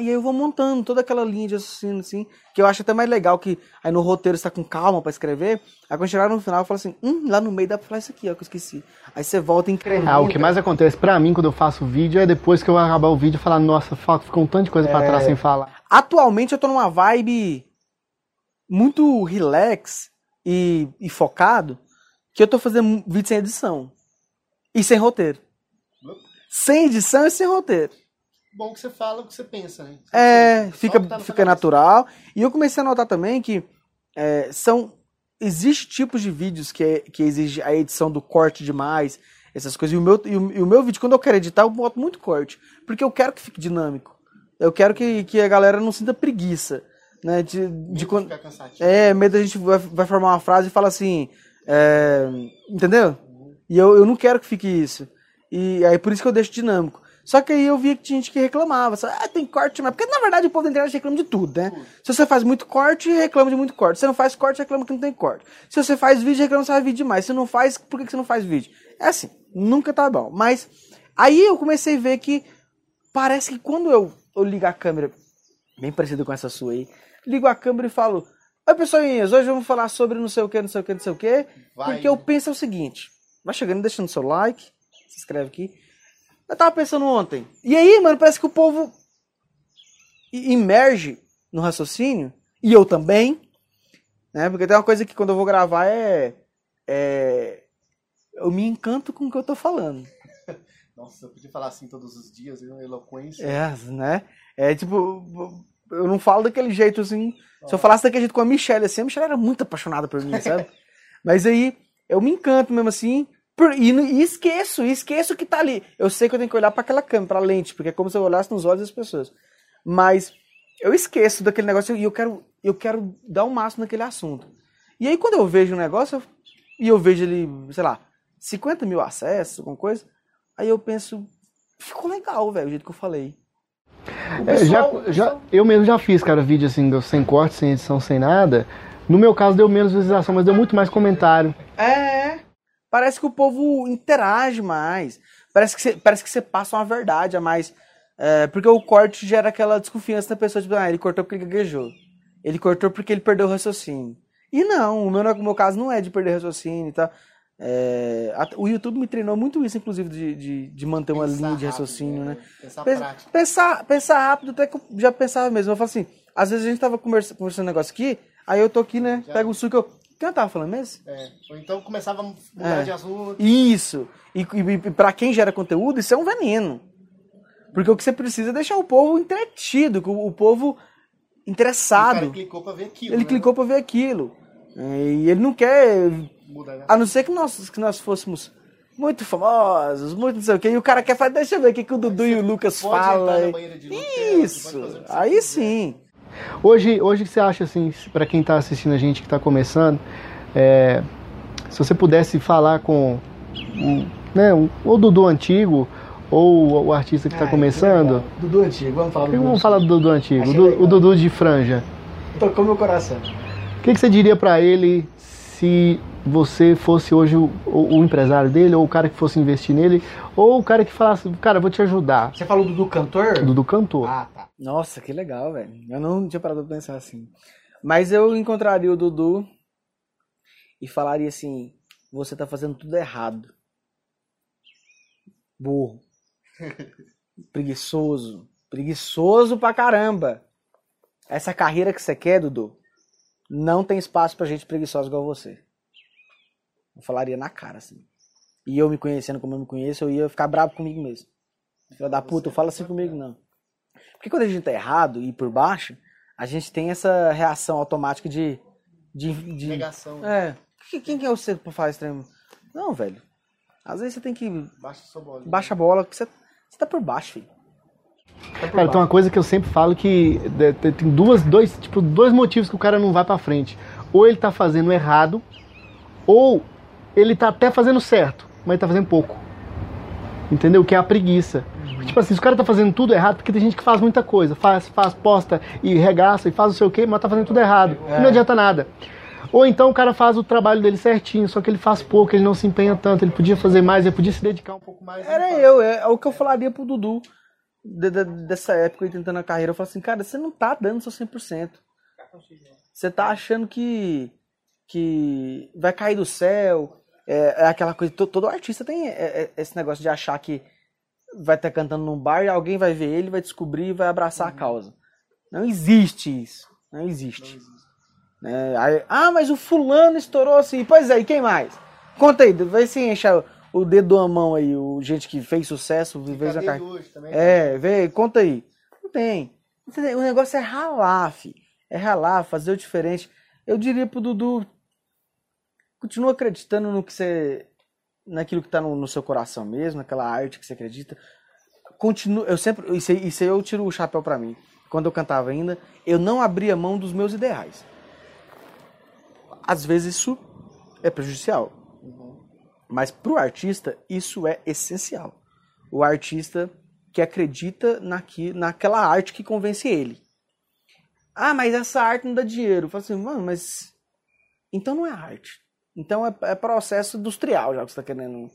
e aí eu vou montando toda aquela linha de raciocínio assim, que eu acho até mais legal que aí no roteiro você tá com calma pra escrever, aí quando chegar no final eu falo assim, hum, lá no meio dá pra falar isso aqui, ó, que eu esqueci. Aí você volta e incrementa. Ah, o que mais acontece pra mim quando eu faço vídeo é depois que eu acabar o vídeo falar, nossa, ficou um tanto de coisa pra É. trás sem falar. Atualmente eu tô numa vibe muito relax e, e focado, que eu tô fazendo vídeo sem edição. E sem roteiro. Sem edição e sem roteiro. Bom que você fala o que você pensa, né? É, fica, tá fica natural. E eu comecei a notar também que é, são. Existe tipos de vídeos que, é- que exige a edição do corte demais, essas coisas. E o, meu, e, o, e o meu vídeo, quando eu quero editar, eu boto muito corte. Porque eu quero que fique dinâmico. Eu quero que, que a galera não sinta preguiça. Né, de, de quando, é, medo a gente vai, vai formar uma frase e fala assim. é, entendeu? E eu, eu não quero que fique isso. E aí por isso que eu deixo dinâmico. Só que aí eu via que tinha gente que reclamava. só, Ah, tem corte, mas. Porque na verdade o povo da internet reclama de tudo, né? Se você faz muito corte, reclama de muito corte. Se você não faz corte, reclama que não tem corte. Se você faz vídeo, reclama que você faz vídeo demais. Se não faz, por que você não faz vídeo? É assim, nunca tá bom. Mas aí eu comecei a ver que parece que quando eu, eu ligo a câmera, bem parecida com essa sua aí, ligo a câmera e falo: Oi, pessoinhas, hoje vamos falar sobre não sei o que, não sei o que, não sei o que. Vai, Porque eu penso o seguinte: vai chegando, deixando seu like, se inscreve aqui. Eu tava pensando ontem. E aí, mano, parece que o povo imerge no raciocínio, e eu também, né? Porque tem uma coisa que quando eu vou gravar é. é eu me encanto com o que eu tô falando. Nossa, eu podia falar assim todos os dias, viu? Eloquência. É, né? É tipo, eu não falo daquele jeito assim. Se eu falasse daquele jeito com a Michelle, assim, a Michelle era muito apaixonada por mim, sabe? <laughs> Mas aí eu me encanto mesmo assim. por- e, e esqueço, e esqueço que tá ali. Eu sei que eu tenho que olhar para aquela câmera, pra lente, porque é como se eu olhasse nos olhos das pessoas. Mas eu esqueço daquele negócio e eu quero, eu quero dar o máximo naquele assunto. E aí quando eu vejo um negócio, eu- e eu vejo ele, sei lá, 50 mil acessos, alguma coisa, aí eu penso, ficou legal, velho, o jeito que eu falei. O É, já, pessoal- já, eu mesmo já fiz, cara, vídeo assim, sem corte, sem edição, sem nada. No meu caso deu menos visualização, mas deu muito mais comentário. É. Parece que o povo interage mais. Parece que você, parece que você passa uma verdade a mais. É, porque o corte gera aquela desconfiança na pessoa, tipo, ah, ele cortou porque ele gaguejou. Ele cortou porque ele perdeu o raciocínio. E não, o meu, o meu caso não é de perder raciocínio e tal. É, a- o YouTube me treinou muito isso, inclusive, de, de, de manter uma Pensar linha de rápido, raciocínio, né? Pensar Pens- prático. Pensar, pensar rápido, até que eu já pensava mesmo. Eu falo assim, às vezes a gente tava conversa, conversando um negócio aqui, aí eu tô aqui, né? Já. Pego o suco, eu. Quem eu tava falando mesmo? É. Ou então começava a mudar É. de assunto. Isso. E, e, e pra quem gera conteúdo, isso é um veneno. Porque o que você precisa é deixar o povo entretido, o, o povo O cara interessado. clicou pra ver aquilo. Ele né? clicou pra ver aquilo. É, E ele não quer. Né? A não ser que nós, que nós fôssemos muito famosos, muito não sei o quê. E o cara quer fazer. Deixa eu ver o que, que o Dudu e o Lucas falam. pode Isso. que Aí quiser. sim. Hoje, hoje o que você acha, assim, pra quem tá assistindo a gente, que tá começando, é, se você pudesse falar com um, né, um, ou o Dudu antigo, ou o artista que tá começando, Dudu antigo, vamos falar vamos falar do Dudu antigo, Achei do- legal. o Dudu de franja. Tocou meu coração. O que, que você diria pra ele se você fosse hoje o, o- empresário dele, ou o cara que fosse investir nele, ou o cara que falasse, cara, vou te ajudar, Você falou do Dudu cantor? o Dudu cantor. Ah, tá. Nossa, que legal, velho. Eu não tinha parado pra pensar assim. Mas eu encontraria o Dudu e falaria assim: você tá fazendo tudo errado. Burro. <laughs> Preguiçoso. Preguiçoso pra caramba. Essa carreira que você quer, Dudu, não tem espaço pra gente preguiçosa igual você. Eu falaria na cara, assim. E eu me conhecendo como eu me conheço, eu ia ficar bravo comigo mesmo. Filha da puta, não fala assim comigo, não. Porque quando a gente tá errado e por baixo, a gente tem essa reação automática de. de, de Negação. é. Que- Quem que é você pra falar extremo? Não, velho. Às vezes você tem que. Baixa sua bola. Baixa a bola, porque você, você tá por baixo, filho. Tá Cara, tem uma coisa que eu sempre falo que te- tem duas, dois, tipo, dois motivos que o cara não vai pra frente. Ou ele tá fazendo errado, ou ele tá até fazendo certo, mas ele tá fazendo pouco. Entendeu? Que é a preguiça. Tipo assim, se o cara tá fazendo tudo errado, porque tem gente que faz muita coisa, faz, faz, posta e regaça e faz não sei o que, mas tá fazendo tudo errado. E não adianta nada. Ou então o cara faz o trabalho dele certinho, só que ele faz pouco, ele não se empenha tanto, ele podia fazer mais, ele podia se dedicar um pouco mais. Era eu, é, é o que eu falaria pro Dudu de- de- dessa época, eu tentando a carreira. Eu falo assim, cara, você não tá dando seu 100%. Você tá achando que, que vai cair do céu. É, é aquela coisa, to- todo artista tem é, é, esse negócio de achar que vai estar cantando num bar e alguém vai ver ele, vai descobrir e vai abraçar a causa. Não existe isso. Não existe. É, aí, ah, mas o fulano estourou assim. Pois é, e quem mais? Conta aí, vê se enche o dedo da mão aí, o gente que fez sucesso, fez a carreira. É, vê, conta aí. Não tem. O negócio é ralar, fi. É ralar, fazer o diferente. Eu diria pro Dudu, continua acreditando no que você. naquilo que tá no, no seu coração mesmo, naquela arte que você acredita. Continua, eu sempre. Isso aí, isso aí eu tiro o chapéu pra mim. Quando eu cantava ainda, eu não abria mão dos meus ideais. Às vezes isso é prejudicial. Mas pro artista, isso é essencial. O artista que acredita naqui, naquela arte que convence ele. Ah, mas essa arte não dá dinheiro. Eu falo assim, mano, mas. Então não é arte. Então é, é processo industrial já que você tá querendo.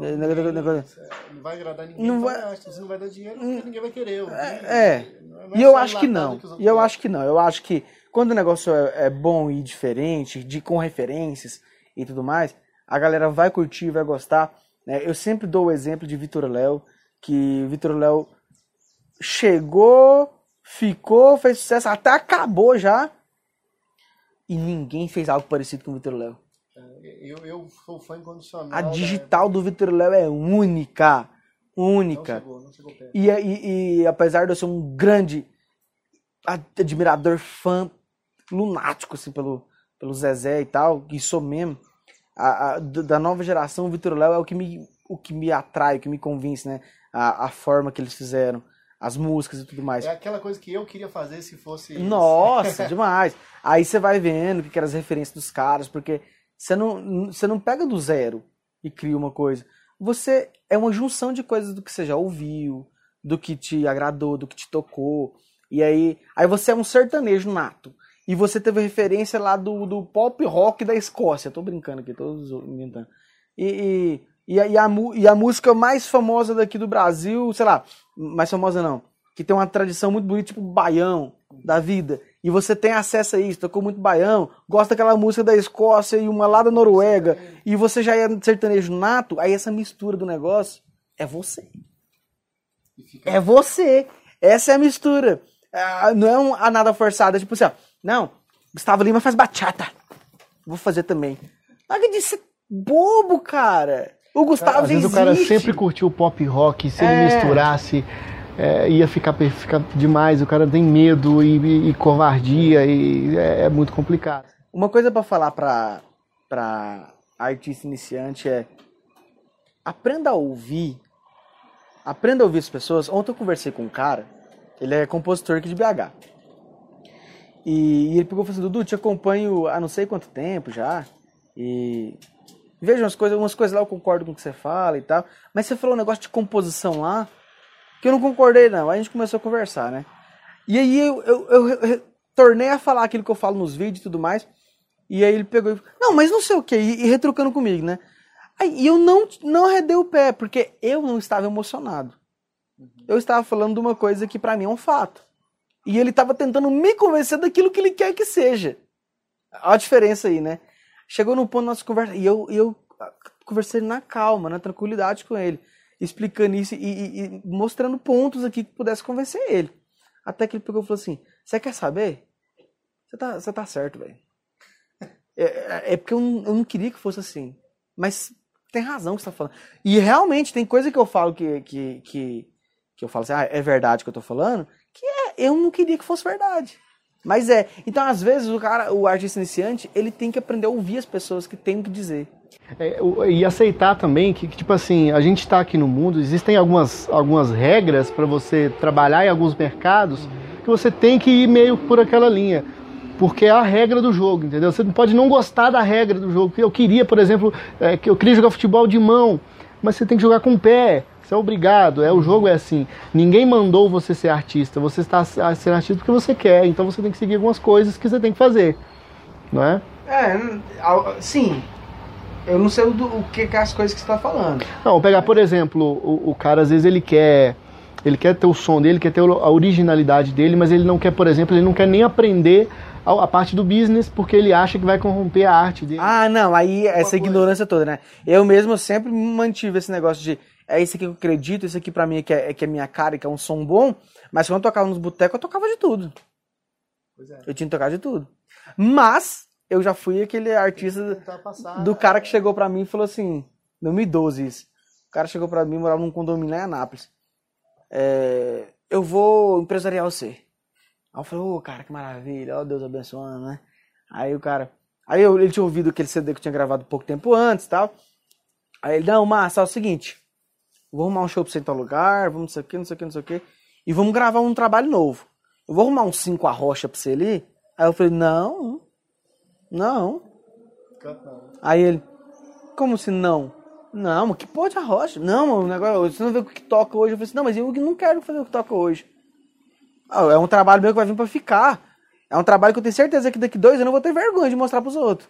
É, negócio- negócio- Não vai agradar ninguém. Não Não vai- vai... Se não vai dar dinheiro, porque ninguém vai querer. ouvir. É. Não é E eu acho que não. outros E eu acho que não. Eu acho que quando o negócio é, é bom e diferente, de com referências e tudo mais, a galera vai curtir, vai gostar. né? Eu sempre dou o exemplo de Vitor Léo, que Vitor Léo chegou, ficou, fez sucesso, até acabou já. E ninguém fez algo parecido com o Vitor Léo. Eu, eu sou fã incondicional. A da- digital do Vitor Léo é única. Não Única. chegou, não chegou perto. E, e, e apesar de eu ser um grande admirador, fã lunático assim, pelo, pelo Zezé e tal, que sou mesmo, a, a- da nova geração, o Vitor Léo é o que me, o que me atrai, o que me convence, né? A, a forma que eles fizeram, as músicas e tudo mais. É aquela coisa que eu queria fazer se fosse. Nossa, <laughs> demais. Aí você vai vendo que que eram as referências dos caras, porque você não, você não pega do zero e cria uma coisa. Você é uma junção de coisas do que você já ouviu, do que te agradou, do que te tocou. E aí, aí você é um sertanejo nato. E você teve referência lá do, do pop rock da Escócia. Tô brincando aqui, tô inventando. E, e, e, a, e, a, e a música mais famosa daqui do Brasil, sei lá, mais famosa não. que tem uma tradição muito bonita, tipo baião da vida, e você tem acesso a isso, tocou muito baião, gosta daquela música da Escócia e uma lá da Noruega, e você já é sertanejo nato, aí essa mistura do negócio é você. É você. Essa é a mistura. Ah, não é um, a nada forçada, tipo assim, ó, não, Gustavo Lima faz bachata. Vou fazer também. Larga de ser bobo, cara. O Gustavo Às vezes existe. o cara sempre curtiu o pop rock, se É. ele misturasse, é, ia ficar, ficar demais, o cara tem medo e, e- e covardia, e é, é muito complicado. Uma coisa pra falar pra, pra artista iniciante é aprenda a ouvir. Aprenda a ouvir as pessoas. Ontem eu conversei com um cara, ele é compositor aqui de BH. E, e ele pegou e falou assim, Dudu, te acompanho há não sei quanto tempo já. E vejo umas coisas, umas coisas lá, eu concordo com o que você fala e tal. Mas você falou um negócio de composição lá, que eu não concordei não. Aí a gente começou a conversar, né? E aí eu, eu, eu, eu tornei a falar aquilo que eu falo nos vídeos e tudo mais. E aí ele pegou e não, mas não sei o que, e, e retrucando comigo, né? Aí eu não, não arredei o pé, porque eu não estava emocionado. Eu estava falando de uma coisa que pra mim é um fato. E ele estava tentando me convencer daquilo que ele quer que seja. Olha a diferença aí, né? Chegou num ponto da nossa conversa, e eu, eu conversei na calma, na tranquilidade com ele, explicando isso e, e- e mostrando pontos aqui que pudesse convencer ele. Até que ele pegou e falou assim: Você quer saber? Você tá, você tá certo, velho. É, é- é porque eu não, eu não queria que fosse assim. Mas tem razão que você tá falando. E realmente tem coisa que eu falo que, que, que, que eu falo assim, ah, é verdade que eu tô falando, eu não queria que fosse verdade. Mas é. Então, às vezes, o cara, o artista iniciante, ele tem que aprender a ouvir as pessoas que têm o que dizer. É, e aceitar também que, que, tipo assim, a gente está aqui no mundo, existem algumas, algumas regras para você trabalhar em alguns mercados que você tem que ir meio por aquela linha. Porque é a regra do jogo, entendeu? Você pode não gostar da regra do jogo. Eu queria, por exemplo, é, que eu queria jogar futebol de mão, mas você tem que jogar com o pé. Você é obrigado, é, o jogo é assim. Ninguém mandou você ser artista, você está sendo artista porque você quer, então você tem que seguir algumas coisas que você tem que fazer, não é? É, sim. Eu não sei o, que, que é as coisas que você tá falando. Não, vou pegar, por exemplo, o, o cara às vezes ele quer ele quer ter o som dele, quer ter a originalidade dele, mas ele não quer, por exemplo, ele não quer nem aprender a, a parte do business porque ele acha que vai corromper a arte dele. Ah, não, aí essa ignorância toda, né? Eu mesmo sempre mantive esse negócio de é isso aqui que eu acredito, isso aqui pra mim é que é, é que é minha cara, que é um som bom, mas quando eu tocava nos botecos, eu tocava de tudo. É. Eu tinha que tocar de tudo. Mas eu já fui aquele artista do cara que chegou pra mim e falou assim, 2012 isso. O cara chegou pra mim, morava num condomínio lá em Anápolis. É, eu vou empresariar você. Aí eu falei, ô cara, que maravilha, ó Deus abençoando, né? Aí o cara. Aí eu, ele tinha ouvido aquele CD que eu tinha gravado pouco tempo antes e tal. Aí ele, não, Massa, é o seguinte. Vou arrumar um show pra você em tal lugar, vamos não sei o que, não sei o que, não sei o que. E vamos gravar um trabalho novo. Eu vou arrumar uns cinco arrocha pra você ali. Aí eu falei, não, não. Aí ele, como se não? Não, mas que porra de arrocha? Não, mano, negócio, você não vê o que toca hoje. Eu falei assim, não, mas eu não quero fazer o que toca hoje. Ah, é um trabalho meu que vai vir pra ficar. É um trabalho que eu tenho certeza que daqui dois anos eu vou ter vergonha de mostrar pros outros.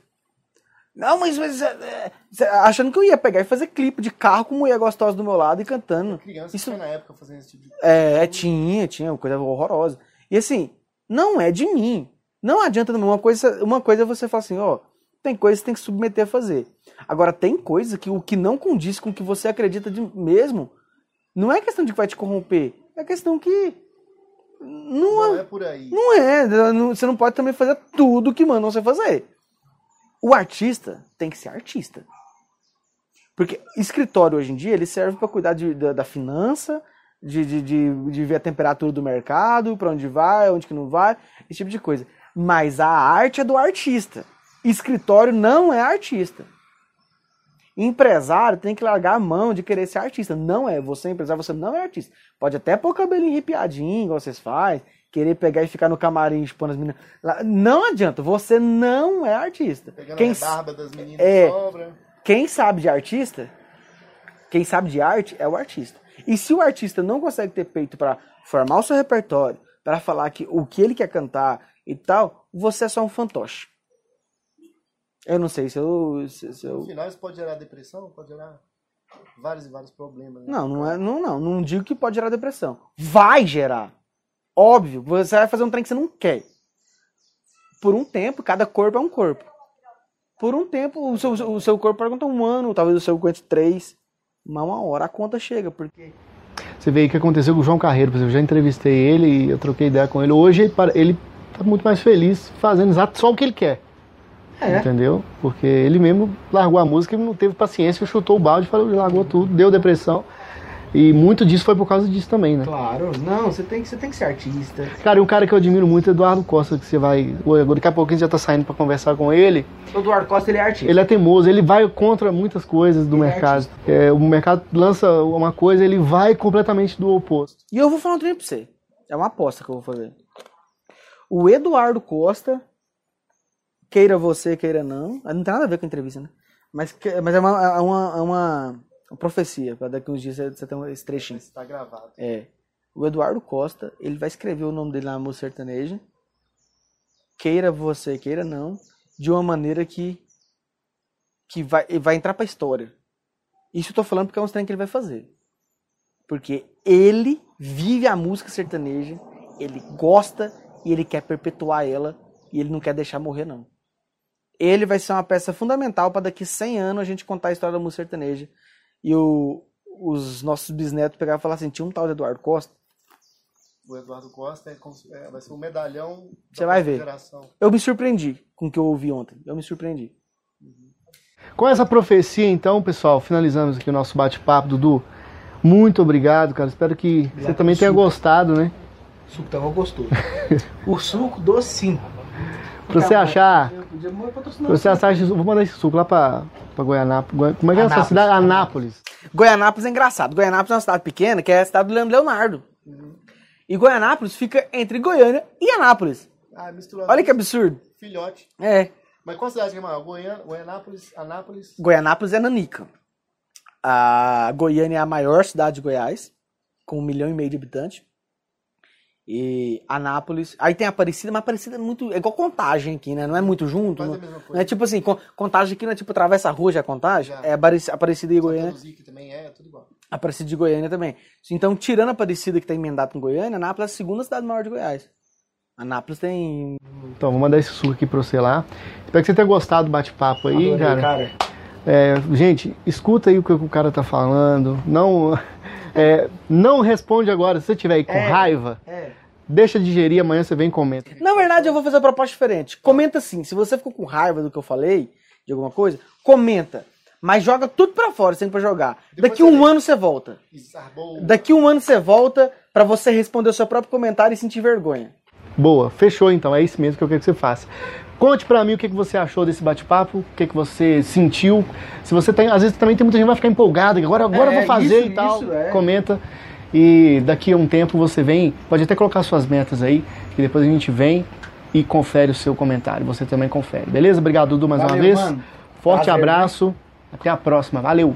Não, mas, mas, é, é, achando que eu ia pegar e fazer clipe de carro com mulher gostosa do meu lado e cantando. Criança Isso- na época fazendo esse tipo de É, tinha, tinha, coisa horrorosa. E assim, não é de mim. Não adianta uma coisa, uma coisa é você falar assim, ó, tem coisa que você tem que submeter a fazer. Agora tem coisa que o que não condiz com o que você acredita de mesmo, não é questão de que vai te corromper, é questão que não, é, por aí. não é, não- você não pode também fazer tudo que mandam você fazer. O artista tem que ser artista. Porque escritório hoje em dia ele serve para cuidar de- da, da finança, de, de, de, de ver a temperatura do mercado, para onde vai, onde que não vai, esse tipo de coisa. Mas a arte é do artista. Escritório não é artista. Empresário tem que largar a mão de querer ser artista. Não é. Você é empresário, você não é artista. Pode até pôr o cabelinho arrepiadinho, igual vocês fazem, querer pegar e ficar no camarim expondo as meninas. Não adianta, você não é artista. Quem, barba das meninas É. sobra. quem sabe de artista, quem sabe de arte é o artista. E se o artista não consegue ter peito para formar o seu repertório, para falar que o que ele quer cantar e tal, você é só um fantoche. Eu não sei se eu. Se, se eu... No final isso pode gerar depressão, pode gerar. vários e vários problemas. né? Não, não é, não, não, não digo que pode gerar depressão. Vai gerar. Óbvio, você vai fazer um trem que você não quer. Por um tempo, cada corpo é um corpo. Por um tempo, o seu, o seu corpo aguenta um ano, talvez o seu aguente três. Mas uma hora a conta chega, porque. Você vê o que aconteceu com o João Carreiro, por exemplo, eu já entrevistei ele e eu troquei ideia com ele. Hoje ele para- ele tá muito mais feliz fazendo exato só o que ele quer. É. Entendeu? Porque ele mesmo largou a música e não teve paciência, chutou o balde, falou, largou tudo, deu depressão. E muito disso foi por causa disso também, né? Claro, não, você tem, que- você tem que ser artista. Cara, e um cara que eu admiro muito é Eduardo Costa, que você vai. Agora, Daqui a pouco a gente já tá saindo pra conversar com ele. O Eduardo Costa, ele é artista. Ele é teimoso, ele vai contra muitas coisas do Ele é mercado. É, o mercado lança uma coisa, ele vai completamente do oposto. E eu vou falar um trem pra você. É uma aposta que eu vou fazer. O Eduardo Costa, queira você, queira não, não tem nada a ver com a entrevista, né? Mas, que- mas é uma, é uma, é uma, uma profecia, pra daqui uns dias você, você ter um- esse trechinho. Está gravado. É. O Eduardo Costa, ele vai escrever o nome dele na música sertaneja, queira você, queira não, de uma maneira que, que vai, vai entrar pra história. Isso eu tô falando porque é um trem que ele vai fazer. Porque ele vive a música sertaneja, ele gosta e ele quer perpetuar ela e ele não quer deixar morrer, não. Ele vai ser uma peça fundamental para daqui 100 anos a gente contar a história da música sertaneja e o, os nossos bisnetos pegar e falar assim: tinha um tal de Eduardo Costa. O Eduardo Costa é é, vai ser um medalhão. Você vai ver. Eu me surpreendi com o que eu ouvi ontem. Eu me surpreendi. Com essa profecia, então, pessoal, finalizamos aqui o nosso bate-papo, Dudu. Muito obrigado, cara. Espero que você também tenha suco. gostado, né? O suco tava gostoso. <laughs> o suco docinho. Pra você achar. Patrocinando. você achar, vou mandar esse suco lá pra, pra Goianápolis. Goi- Como é que é essa Anápolis. cidade? Anápolis. Goianápolis é engraçado. Goianápolis é uma cidade pequena que é a cidade do Leandro Leonardo. E Goianápolis fica entre Goiânia e Anápolis. Ah, misturado. Olha que absurdo. Filhote. É. Mas qual cidade que é maior? Goiânia, Goianápolis, Anápolis. Goianápolis é nanica. A Goiânia é a maior cidade de Goiás, com um milhão e meio de habitantes. E Anápolis. Aí tem Aparecida, mas Aparecida é muito. É igual contagem aqui, né? Não é muito junto. Não, é tipo assim, con- contagem aqui não é tipo atravessa a rua já é contagem. Já. É Apareci- Aparecida e Goiânia. também é, tudo igual. Aparecida de Goiânia também. Então, tirando a Aparecida que tá emendado com Goiânia, Anápolis é a segunda cidade maior de Goiás. Anápolis tem. Então, vou mandar esse suco aqui pra você lá. Espero que você tenha gostado do bate-papo aí, Adorei, cara. É, gente, escuta aí o que o cara tá falando. Não, <laughs> é, não responde agora. Se você tiver aí com É. raiva, É. deixa digerir. Amanhã você vem e comenta. Na verdade, eu vou fazer uma proposta diferente. Comenta assim, se você ficou com raiva do que eu falei, de alguma coisa, comenta. Mas joga tudo pra fora, sem pra jogar. Depois Daqui um ano você volta. Desarbou. Daqui um ano você volta pra você responder o seu próprio comentário e sentir vergonha. Boa, fechou então. É isso mesmo que eu quero que você faça. Conte pra mim o que que você achou desse bate-papo, o que que você sentiu. Se você tem, às vezes também tem muita gente que vai ficar empolgada, que agora, agora eu É, vou fazer isso, e tal. isso, é. Comenta. E daqui a um tempo você vem, pode até colocar suas metas aí, que depois a gente vem e confere o seu comentário. Você também confere, beleza? Obrigado, Dudu, mais uma Valeu, vez. mano. Forte Prazer, abraço. Até a próxima. Valeu!